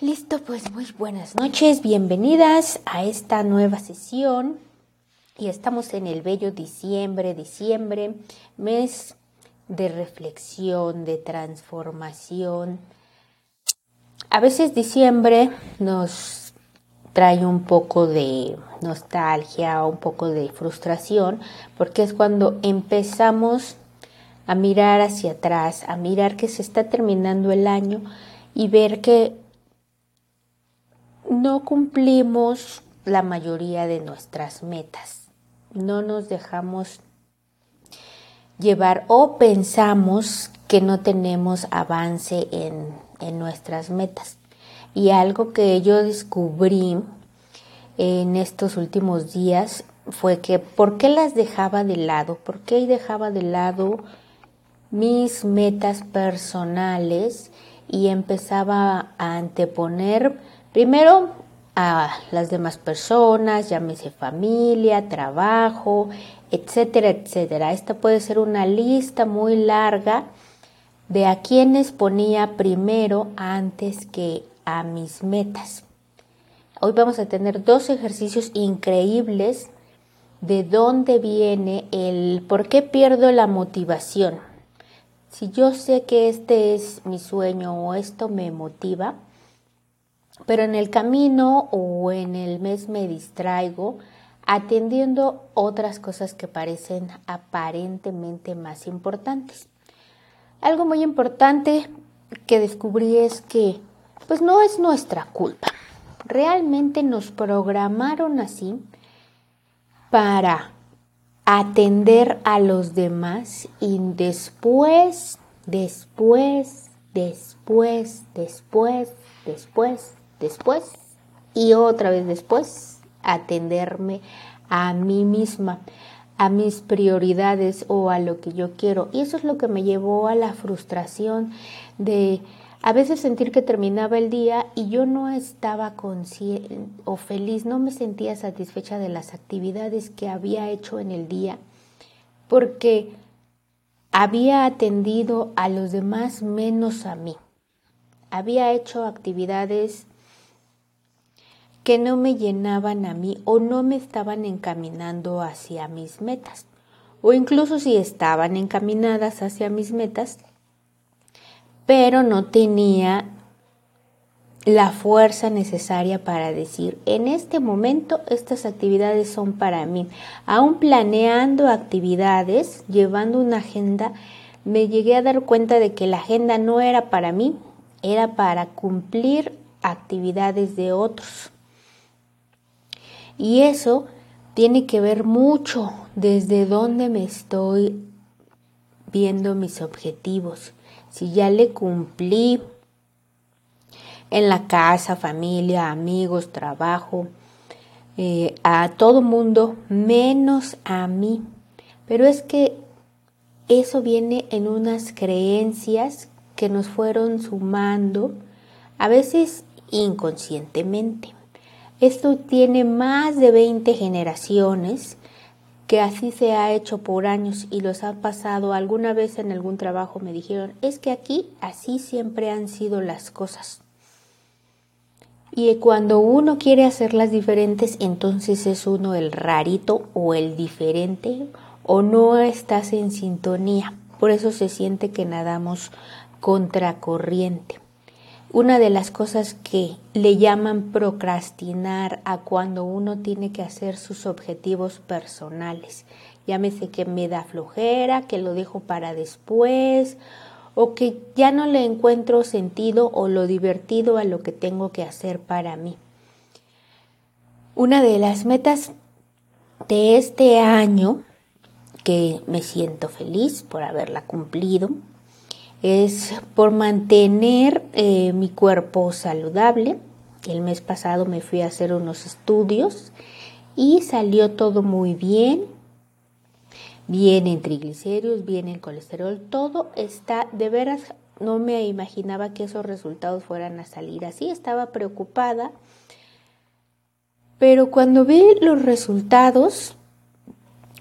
Listo, pues muy buenas noches, bienvenidas a esta nueva sesión. Y estamos en el bello diciembre, diciembre, mes de reflexión, de transformación. A veces diciembre nos trae un poco de nostalgia, un poco de frustración, porque es cuando empezamos a mirar hacia atrás, a mirar que se está terminando el año y ver que no cumplimos la mayoría de nuestras metas. No nos dejamos llevar o pensamos que no tenemos avance en, en nuestras metas. Y algo que yo descubrí en estos últimos días fue que por qué las dejaba de lado, por qué dejaba de lado mis metas personales y empezaba a anteponer Primero, a las demás personas, llámese familia, trabajo, etcétera, etcétera. Esta puede ser una lista muy larga de a quienes ponía primero antes que a mis metas. Hoy vamos a tener dos ejercicios increíbles de dónde viene el por qué pierdo la motivación. Si yo sé que este es mi sueño o esto me motiva, pero en el camino o en el mes me distraigo atendiendo otras cosas que parecen aparentemente más importantes. Algo muy importante que descubrí es que pues no es nuestra culpa. Realmente nos programaron así para atender a los demás y después, después, después, después, después, después y otra vez después atenderme a mí misma, a mis prioridades o a lo que yo quiero. Y eso es lo que me llevó a la frustración de a veces sentir que terminaba el día y yo no estaba consciente o feliz, no me sentía satisfecha de las actividades que había hecho en el día, porque había atendido a los demás menos a mí. Había hecho actividades que no me llenaban a mí o no me estaban encaminando hacia mis metas. O incluso si estaban encaminadas hacia mis metas, pero no tenía la fuerza necesaria para decir, en este momento estas actividades son para mí. Aún planeando actividades, llevando una agenda, me llegué a dar cuenta de que la agenda no era para mí, era para cumplir actividades de otros. Y eso tiene que ver mucho desde dónde me estoy viendo mis objetivos. Si ya le cumplí en la casa, familia, amigos, trabajo, eh, a todo mundo, menos a mí. Pero es que eso viene en unas creencias que nos fueron sumando, a veces inconscientemente. Esto tiene más de 20 generaciones que así se ha hecho por años y los ha pasado alguna vez en algún trabajo me dijeron, es que aquí así siempre han sido las cosas. Y cuando uno quiere hacerlas diferentes, entonces es uno el rarito o el diferente o no estás en sintonía. Por eso se siente que nadamos contracorriente. Una de las cosas que le llaman procrastinar a cuando uno tiene que hacer sus objetivos personales. Llámese que me da flojera, que lo dejo para después o que ya no le encuentro sentido o lo divertido a lo que tengo que hacer para mí. Una de las metas de este año, que me siento feliz por haberla cumplido, es por mantener eh, mi cuerpo saludable. El mes pasado me fui a hacer unos estudios y salió todo muy bien. Bien en triglicéridos, bien en colesterol, todo está de veras, no me imaginaba que esos resultados fueran a salir así, estaba preocupada. Pero cuando vi los resultados,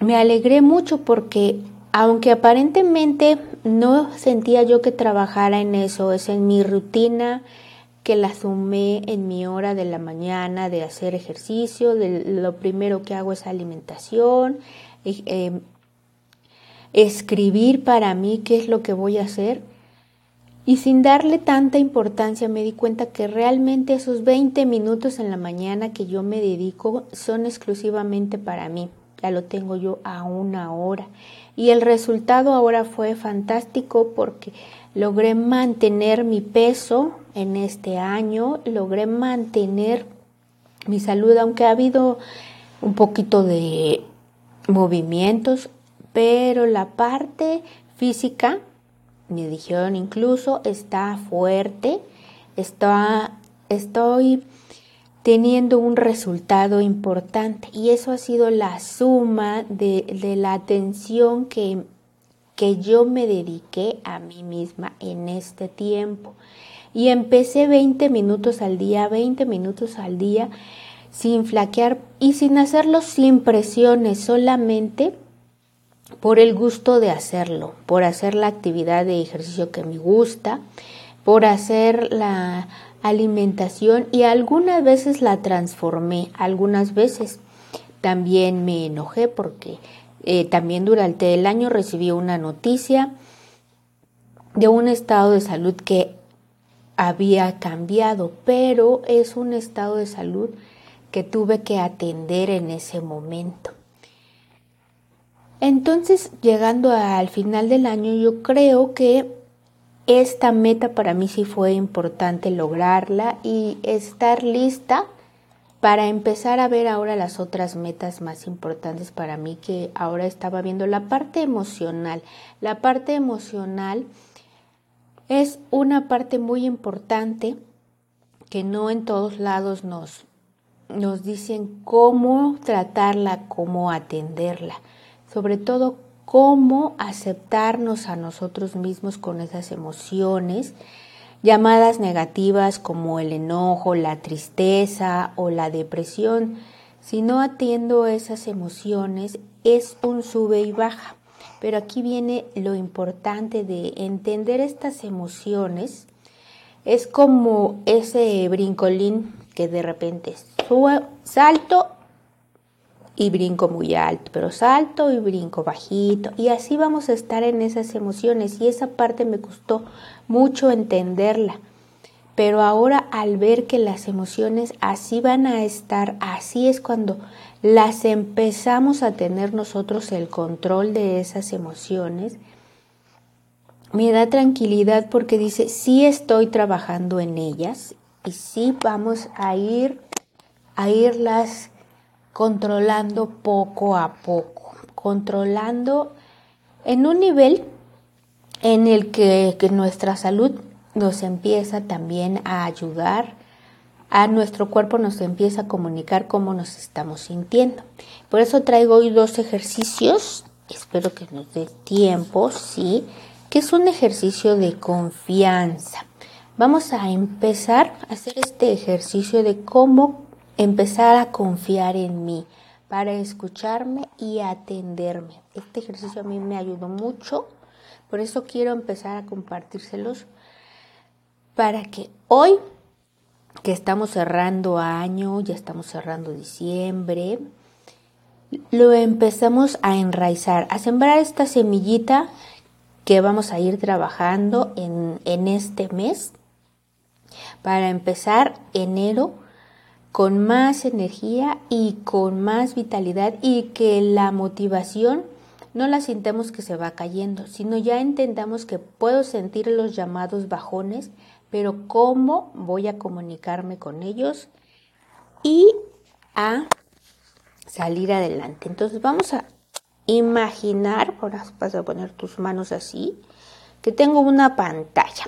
me alegré mucho porque aunque aparentemente no sentía yo que trabajara en eso, es en mi rutina que la sumé en mi hora de la mañana de hacer ejercicio. De, lo primero que hago es alimentación, eh, escribir para mí qué es lo que voy a hacer. Y sin darle tanta importancia me di cuenta que realmente esos 20 minutos en la mañana que yo me dedico son exclusivamente para mí. Ya lo tengo yo a una hora. Y el resultado ahora fue fantástico porque logré mantener mi peso en este año, logré mantener mi salud, aunque ha habido un poquito de movimientos, pero la parte física, me dijeron incluso, está fuerte, está, estoy teniendo un resultado importante y eso ha sido la suma de, de la atención que que yo me dediqué a mí misma en este tiempo. Y empecé 20 minutos al día, 20 minutos al día, sin flaquear y sin hacerlo sin presiones, solamente por el gusto de hacerlo, por hacer la actividad de ejercicio que me gusta, por hacer la alimentación y algunas veces la transformé, algunas veces también me enojé porque eh, también durante el año recibí una noticia de un estado de salud que había cambiado, pero es un estado de salud que tuve que atender en ese momento. Entonces, llegando al final del año, yo creo que esta meta para mí sí fue importante lograrla y estar lista para empezar a ver ahora las otras metas más importantes para mí que ahora estaba viendo la parte emocional. La parte emocional es una parte muy importante que no en todos lados nos, nos dicen cómo tratarla, cómo atenderla, sobre todo cómo aceptarnos a nosotros mismos con esas emociones llamadas negativas como el enojo, la tristeza o la depresión. Si no atiendo esas emociones, es un sube y baja. Pero aquí viene lo importante de entender estas emociones. Es como ese brincolín que de repente salto y brinco muy alto, pero salto y brinco bajito y así vamos a estar en esas emociones y esa parte me costó mucho entenderla. Pero ahora al ver que las emociones así van a estar, así es cuando las empezamos a tener nosotros el control de esas emociones, me da tranquilidad porque dice, sí estoy trabajando en ellas y sí vamos a ir a irlas controlando poco a poco, controlando en un nivel en el que, nuestra salud nos empieza también a ayudar, a nuestro cuerpo nos empieza a comunicar cómo nos estamos sintiendo. Por eso traigo hoy dos ejercicios, espero que nos dé tiempo, sí, que es un ejercicio de confianza. Vamos a empezar a hacer este ejercicio de cómo empezar a confiar en mí para escucharme y atenderme. Este ejercicio a mí me ayudó mucho, por eso quiero empezar a compartírselos para que hoy, que estamos cerrando año, ya estamos cerrando diciembre, lo empezamos a enraizar, a sembrar esta semillita que vamos a ir trabajando en, en este mes para empezar enero con más energía y con más vitalidad y que la motivación no la sintamos que se va cayendo, sino ya entendamos que puedo sentir los llamados bajones, pero cómo voy a comunicarme con ellos y a salir adelante. Entonces vamos a imaginar, ahora vas a poner tus manos así, que tengo una pantalla.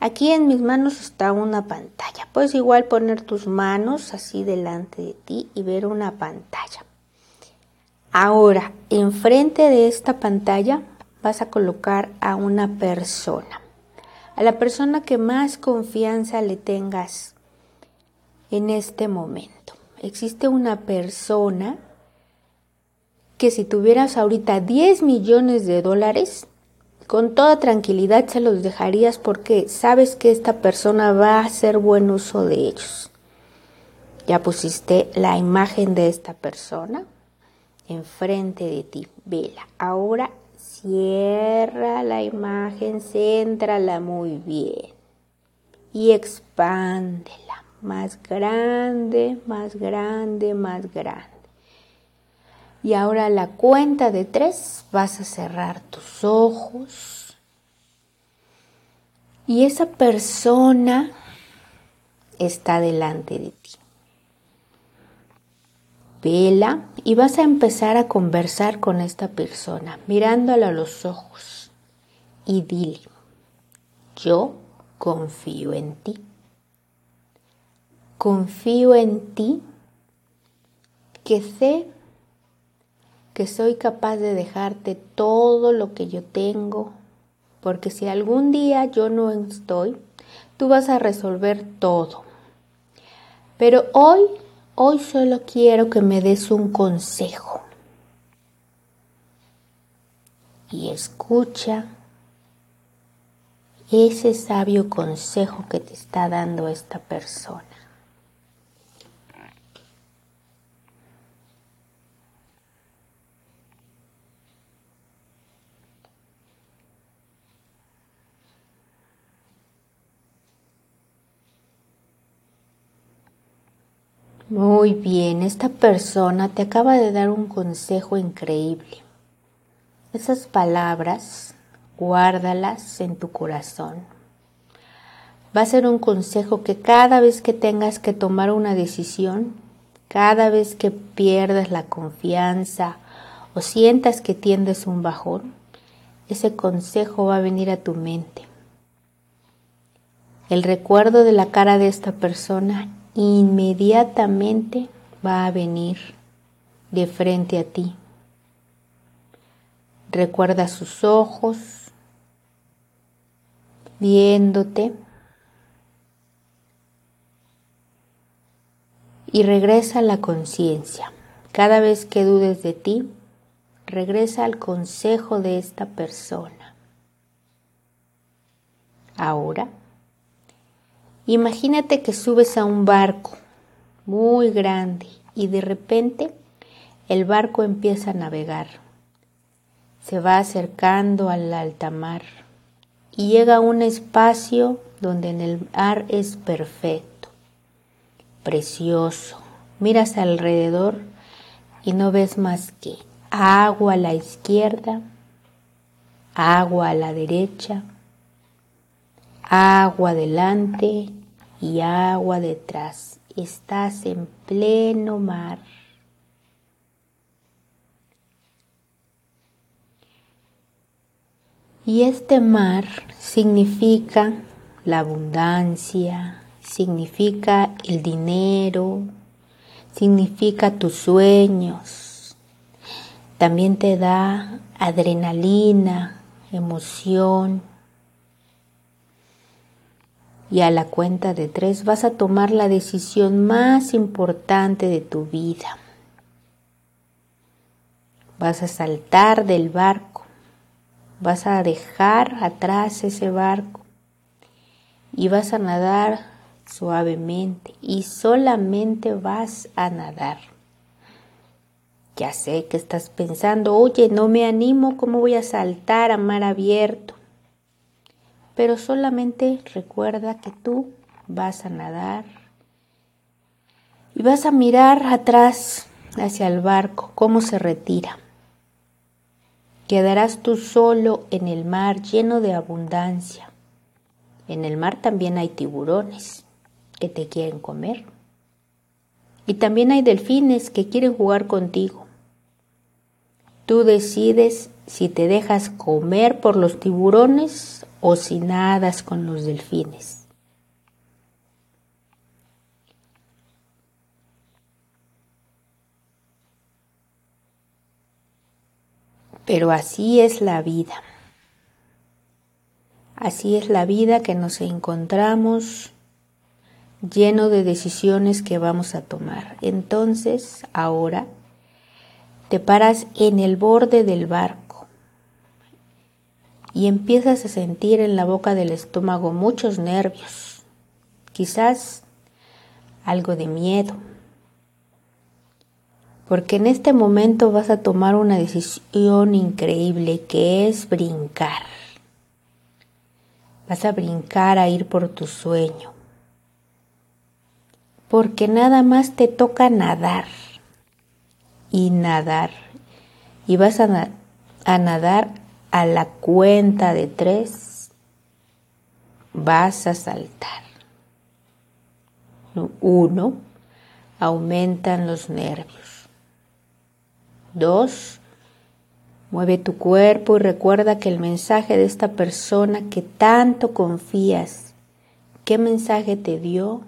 Aquí en mis manos está una pantalla. Puedes igual poner tus manos así delante de ti y ver una pantalla. Ahora, enfrente de esta pantalla vas a colocar a una persona. A la persona que más confianza le tengas en este momento. Existe una persona que si tuvieras ahorita 10 millones de dólares, con toda tranquilidad se los dejarías porque sabes que esta persona va a hacer buen uso de ellos. Ya pusiste la imagen de esta persona enfrente de ti. Vela. Ahora cierra la imagen, céntrala muy bien y expándela. Más grande, más grande, más grande. Y ahora la cuenta de tres vas a cerrar tus ojos. Y esa persona está delante de ti vela y vas a empezar a conversar con esta persona, mirándola a los ojos y dile, yo confío en ti. Confío en ti que sé que soy capaz de dejarte todo lo que yo tengo, porque si algún día yo no estoy, tú vas a resolver todo. Pero hoy Hoy solo quiero que me des un consejo. Y escucha ese sabio consejo que te está dando esta persona. Muy bien, esta persona te acaba de dar un consejo increíble. Esas palabras, guárdalas en tu corazón. Va a ser un consejo que cada vez que tengas que tomar una decisión, cada vez que pierdas la confianza o sientas que tiendes un bajón, ese consejo va a venir a tu mente. El recuerdo de la cara de esta persona inmediatamente va a venir de frente a ti. Recuerda sus ojos viéndote y regresa a la conciencia. Cada vez que dudes de ti, regresa al consejo de esta persona. Ahora Imagínate que subes a un barco muy grande y de repente el barco empieza a navegar. Se va acercando al alta mar y llega a un espacio donde en el mar es perfecto, precioso. Miras alrededor y no ves más que agua a la izquierda, agua a la derecha, agua adelante y agua detrás. Estás en pleno mar. Y este mar significa la abundancia, significa el dinero, significa tus sueños. También te da adrenalina, emoción, y a la cuenta de tres vas a tomar la decisión más importante de tu vida. Vas a saltar del barco, vas a dejar atrás ese barco y vas a nadar suavemente y solamente vas a nadar. Ya sé que estás pensando, oye, no me animo, ¿cómo voy a saltar a mar abierto? Pero solamente recuerda que tú vas a nadar y vas a mirar atrás hacia el barco, cómo se retira. Quedarás tú solo en el mar lleno de abundancia. En el mar también hay tiburones que te quieren comer. Y también hay delfines que quieren jugar contigo. Tú decides si te dejas comer por los tiburones o si nadas con los delfines. Pero así es la vida. Así es la vida que nos encontramos lleno de decisiones que vamos a tomar. Entonces, ahora, te paras en el borde del barco y empiezas a sentir en la boca del estómago muchos nervios, quizás algo de miedo, porque en este momento vas a tomar una decisión increíble que es brincar. Vas a brincar a ir por tu sueño, porque nada más te toca nadar y nadar, y vas a, a nadar a la cuenta de tres, vas a saltar. Uno, aumentan los nervios. Dos, mueve tu cuerpo y recuerda que el mensaje de esta persona que tanto confías, ¿qué mensaje te dio?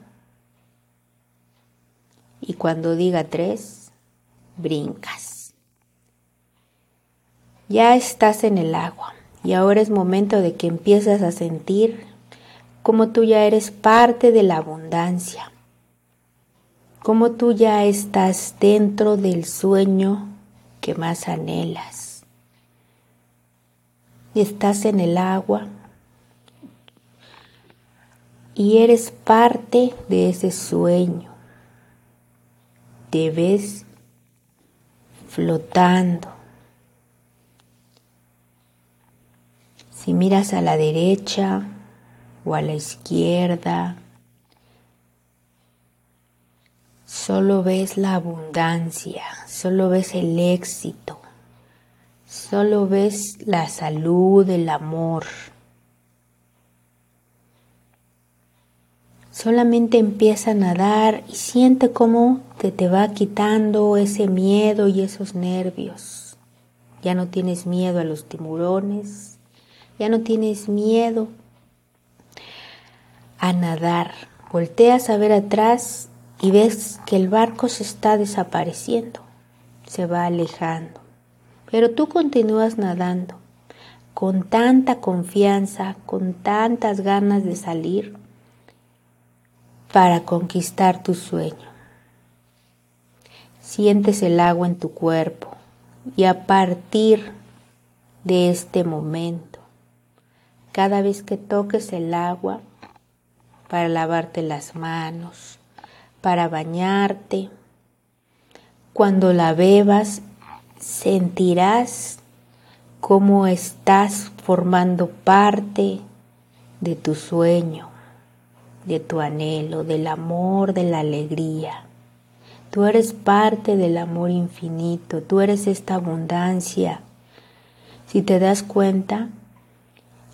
Y cuando diga tres, brincas. Ya estás en el agua y ahora es momento de que empieces a sentir como tú ya eres parte de la abundancia, como tú ya estás dentro del sueño que más anhelas. Estás en el agua y eres parte de ese sueño. Te ves flotando. Si miras a la derecha o a la izquierda, solo ves la abundancia, solo ves el éxito, solo ves la salud, el amor. Solamente empieza a nadar y siente cómo te, te va quitando ese miedo y esos nervios. Ya no tienes miedo a los tiburones, ya no tienes miedo a nadar. Volteas a ver atrás y ves que el barco se está desapareciendo, se va alejando. Pero tú continúas nadando con tanta confianza, con tantas ganas de salir para conquistar tu sueño. Sientes el agua en tu cuerpo y a partir de este momento, cada vez que toques el agua para lavarte las manos, para bañarte, cuando la bebas sentirás cómo estás formando parte de tu sueño de tu anhelo, del amor, de la alegría. Tú eres parte del amor infinito, tú eres esta abundancia. Si te das cuenta,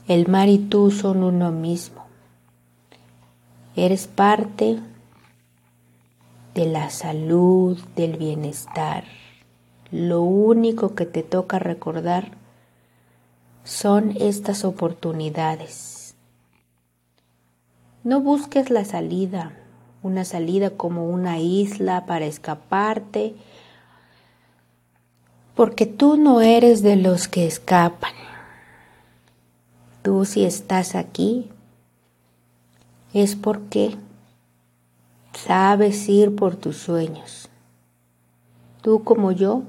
el mar y tú son uno mismo. Eres parte de la salud, del bienestar. Lo único que te toca recordar son estas oportunidades no busques la salida, una salida como una isla para escaparte, porque tú no eres de los que escapan. Tú si estás aquí es porque sabes ir por tus sueños. Tú como yo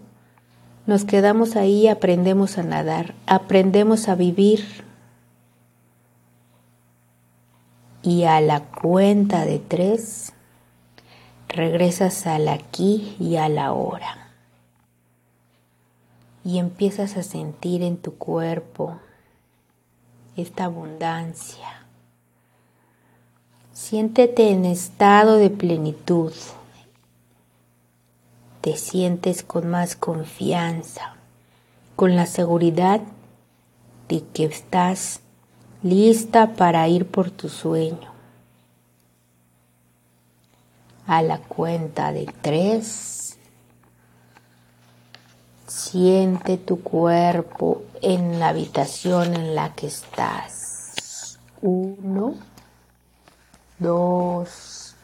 nos quedamos ahí y aprendemos a nadar, aprendemos a vivir y a la cuenta de tres regresas al aquí y a la hora y empiezas a sentir en tu cuerpo esta abundancia. Siéntete en estado de plenitud. Te sientes con más confianza, con la seguridad de que estás lista para ir por tu sueño. A la cuenta de tres, siente tu cuerpo en la habitación en la que estás. Uno, dos,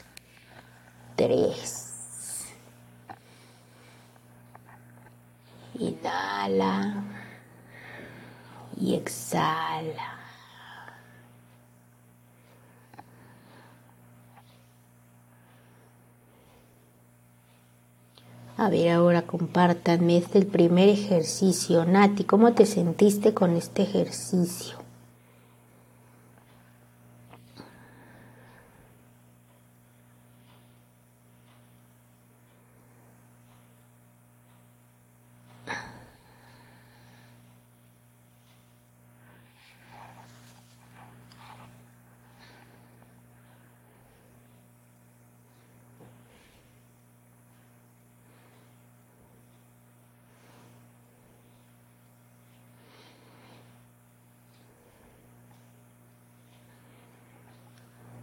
tres. Inhala y exhala. A ver, ahora compártanme, este el primer ejercicio. Nati, ¿cómo te sentiste con este ejercicio?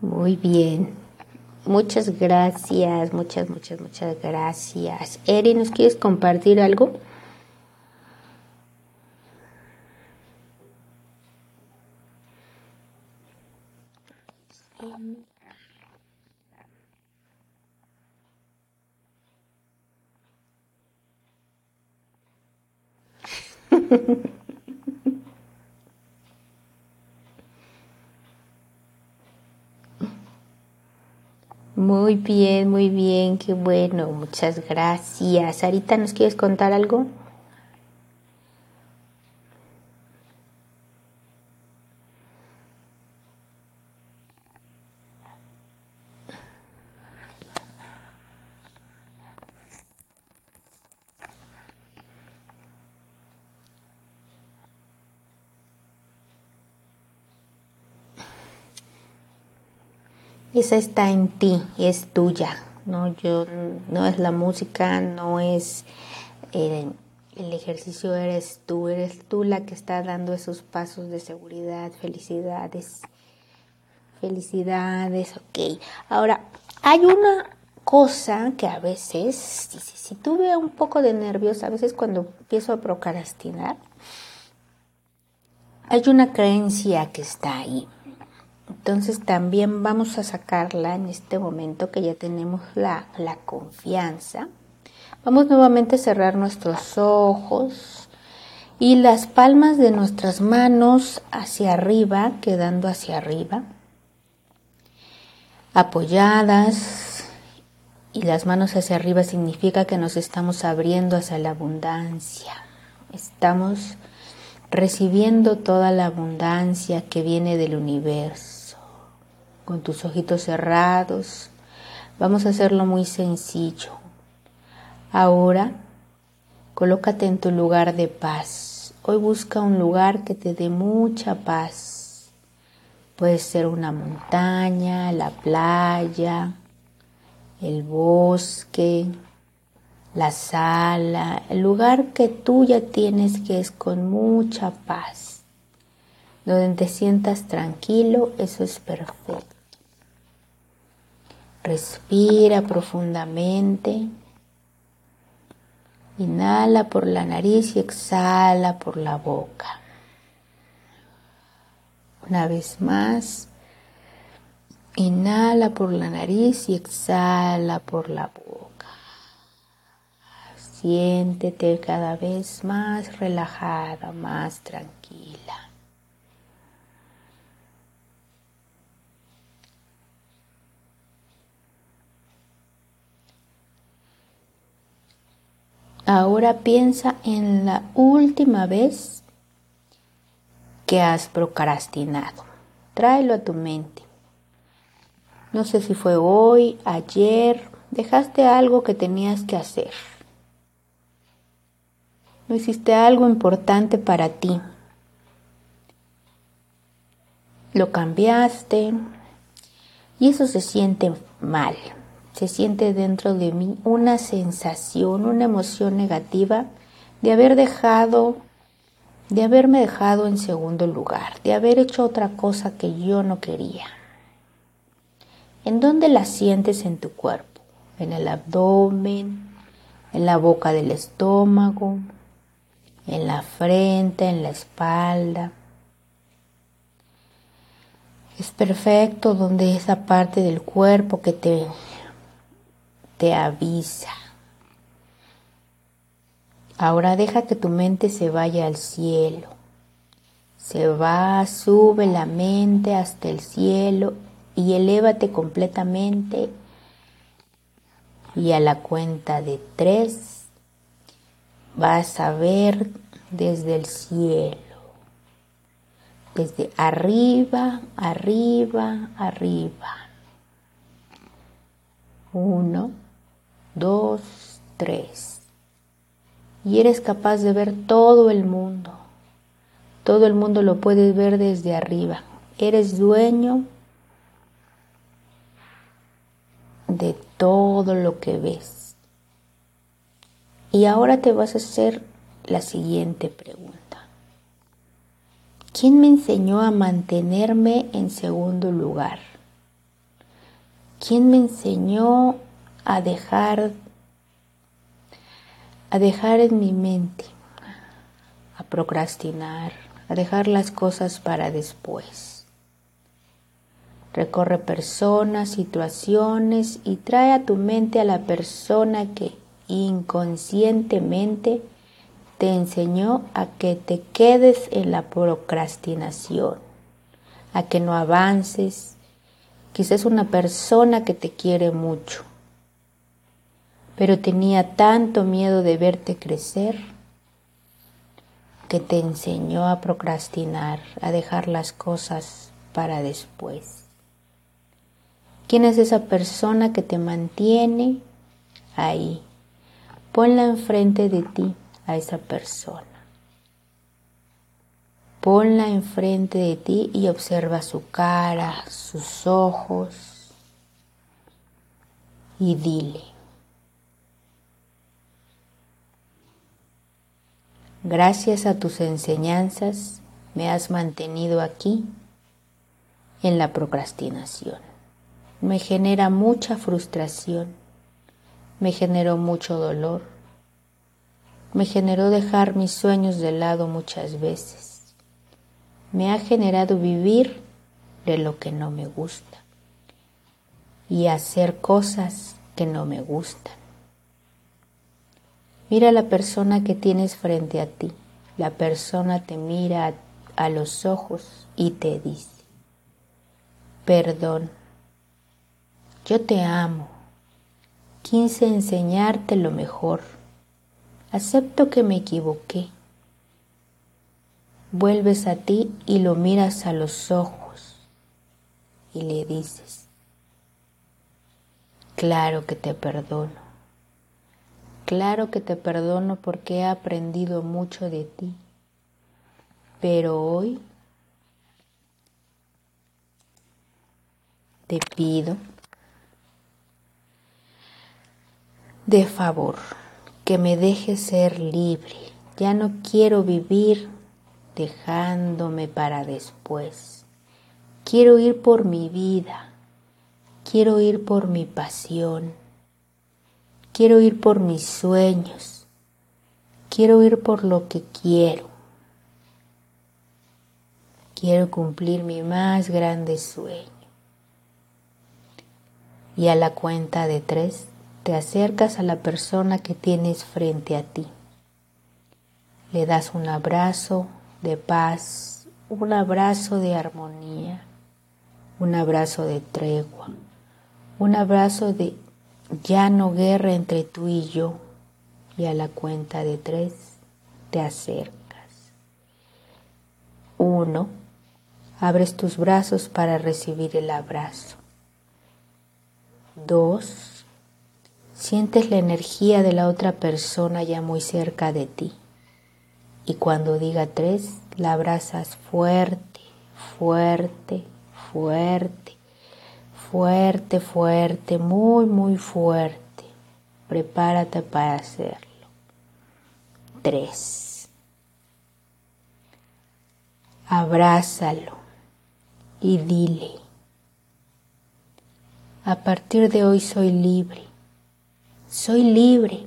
Muy bien. Muchas gracias, muchas, muchas, muchas gracias. Eri, ¿nos quieres compartir algo? Muy bien, muy bien, qué bueno, muchas gracias. Sarita, ¿nos quieres contar algo? Esa está en ti, es tuya, no yo no es la música, no es eh, el ejercicio eres tú, eres tú la que está dando esos pasos de seguridad, felicidades, felicidades, ok. Ahora, hay una cosa que a veces, si, si tuve un poco de nervios, a veces cuando empiezo a procrastinar, hay una creencia que está ahí entonces también vamos a sacarla en este momento que ya tenemos la, confianza. Vamos nuevamente a cerrar nuestros ojos y las palmas de nuestras manos hacia arriba, quedando hacia arriba, apoyadas y las manos hacia arriba significa que nos estamos abriendo hacia la abundancia. Estamos recibiendo toda la abundancia que viene del universo con tus ojitos cerrados. Vamos a hacerlo muy sencillo. Ahora, colócate en tu lugar de paz. Hoy busca un lugar que te dé mucha paz. Puede ser una montaña, la playa, el bosque, la sala, el lugar que tú ya tienes que es con mucha paz. Donde te sientas tranquilo, eso es perfecto. Respira profundamente. Inhala por la nariz y exhala por la boca. Una vez más. Inhala por la nariz y exhala por la boca. Siéntete cada vez más relajada, más tranquila. Ahora piensa en la última vez que has procrastinado. Tráelo a tu mente. No sé si fue hoy, ayer, dejaste algo que tenías que hacer. No hiciste algo importante para ti. Lo cambiaste y eso se siente mal se siente dentro de mí una sensación, una emoción negativa de haber dejado, de haberme dejado en segundo lugar, de haber hecho otra cosa que yo no quería. ¿En dónde la sientes en tu cuerpo? En el abdomen, en la boca del estómago, en la frente, en la espalda. Es perfecto donde esa parte del cuerpo que te te avisa. Ahora deja que tu mente se vaya al cielo. Se va, sube la mente hasta el cielo y elévate completamente Y a la cuenta de tres vas a ver desde el cielo, desde arriba, arriba, arriba. Uno, dos, tres. Y eres capaz de ver todo el mundo. Todo el mundo lo puedes ver desde arriba. Eres dueño de todo lo que ves. Y ahora te vas a hacer la siguiente pregunta. ¿Quién me enseñó a mantenerme en segundo lugar? ¿Quién me enseñó a dejar a dejar en mi mente, a procrastinar, a dejar las cosas para después? Recorre personas, situaciones y trae a tu mente a la persona que inconscientemente te enseñó a que te quedes en la procrastinación, a que no avances. Quizás una persona que te quiere mucho, pero tenía tanto miedo de verte crecer que te enseñó a procrastinar, a dejar las cosas para después. ¿Quién es esa persona que te mantiene ahí? Ponla enfrente de ti a esa persona. Ponla enfrente de ti y observa su cara, sus ojos y dile. Gracias a tus enseñanzas me has mantenido aquí en la procrastinación me genera mucha frustración, me generó mucho dolor, me generó dejar mis sueños de lado muchas veces, me ha generado vivir de lo que no me gusta y hacer cosas que no me gustan. Mira la persona que tienes frente a ti. La persona te mira a, a los ojos y te dice, perdón yo te amo. Quise enseñarte lo mejor. Acepto que me equivoqué. Vuelves a ti y lo miras a los ojos y le dices, claro que te perdono. Claro que te perdono porque he aprendido mucho de ti. Pero hoy te pido de favor, que me deje ser libre. Ya no quiero vivir dejándome para después. Quiero ir por mi vida. Quiero ir por mi pasión. Quiero ir por mis sueños. Quiero ir por lo que quiero. Quiero cumplir mi más grande sueño. Y a la cuenta de tres, te acercas a la persona que tienes frente a ti. Le das un abrazo de paz, un abrazo de armonía, un abrazo de tregua, un abrazo de ya no guerra entre tú y yo. Y a la cuenta de tres te acercas. Uno, abres tus brazos para recibir el abrazo. Dos, Sientes la energía de la otra persona ya muy cerca de ti. Y cuando diga tres, la abrazas fuerte, fuerte, fuerte, fuerte, fuerte, muy, muy fuerte. Prepárate para hacerlo. Tres. Abrázalo y dile, a partir de hoy soy libre soy libre.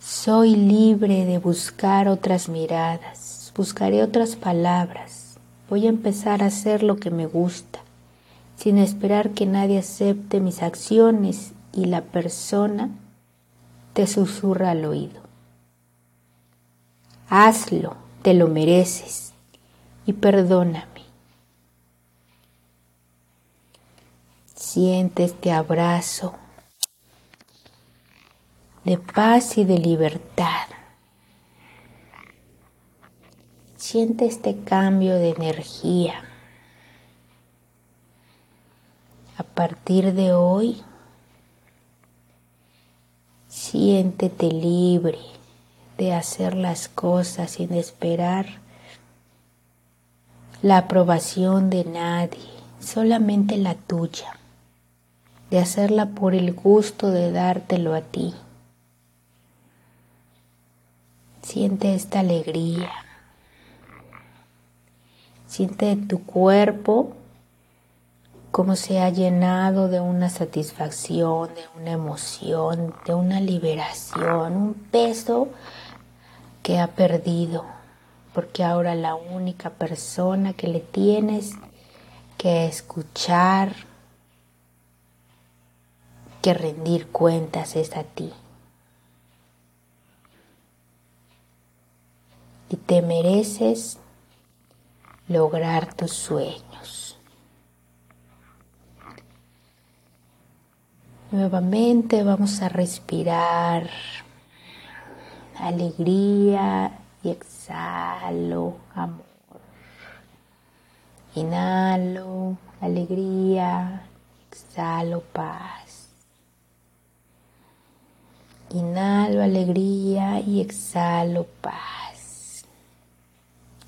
Soy libre de buscar otras miradas, buscaré otras palabras. Voy a empezar a hacer lo que me gusta, sin esperar que nadie acepte mis acciones y la persona te susurra al oído. Hazlo, te lo mereces y perdóname. Siente este abrazo de paz y de libertad. Siente este cambio de energía. A partir de hoy, siéntete libre de hacer las cosas sin esperar la aprobación de nadie, solamente la tuya, de hacerla por el gusto de dártelo a ti. Siente esta alegría. Siente tu cuerpo como se ha llenado de una satisfacción, de una emoción, de una liberación, un peso que ha perdido, porque ahora la única persona que le tienes que escuchar, que rendir cuentas es a ti. Y te mereces lograr tus sueños. Nuevamente vamos a respirar alegría y exhalo amor. Inhalo alegría, exhalo paz. Inhalo alegría y exhalo paz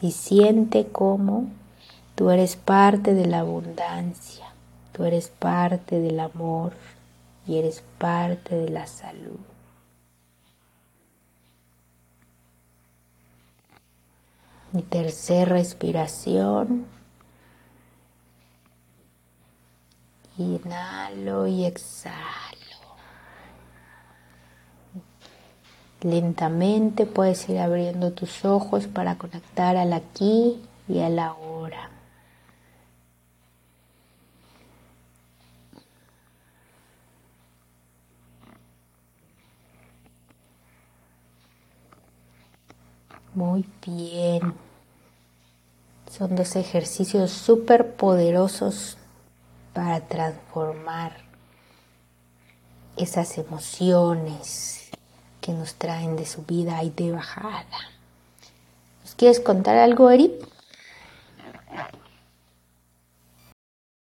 y siente cómo tú eres parte de la abundancia, tú eres parte del amor y eres parte de la salud. Mi tercera respiración. Inhalo y exhalo. Lentamente puedes ir abriendo tus ojos para conectar al aquí y a la ahora. Muy bien. Son dos ejercicios súper poderosos para transformar esas emociones, que nos traen de subida y de bajada. ¿Nos quieres contar algo, Eri?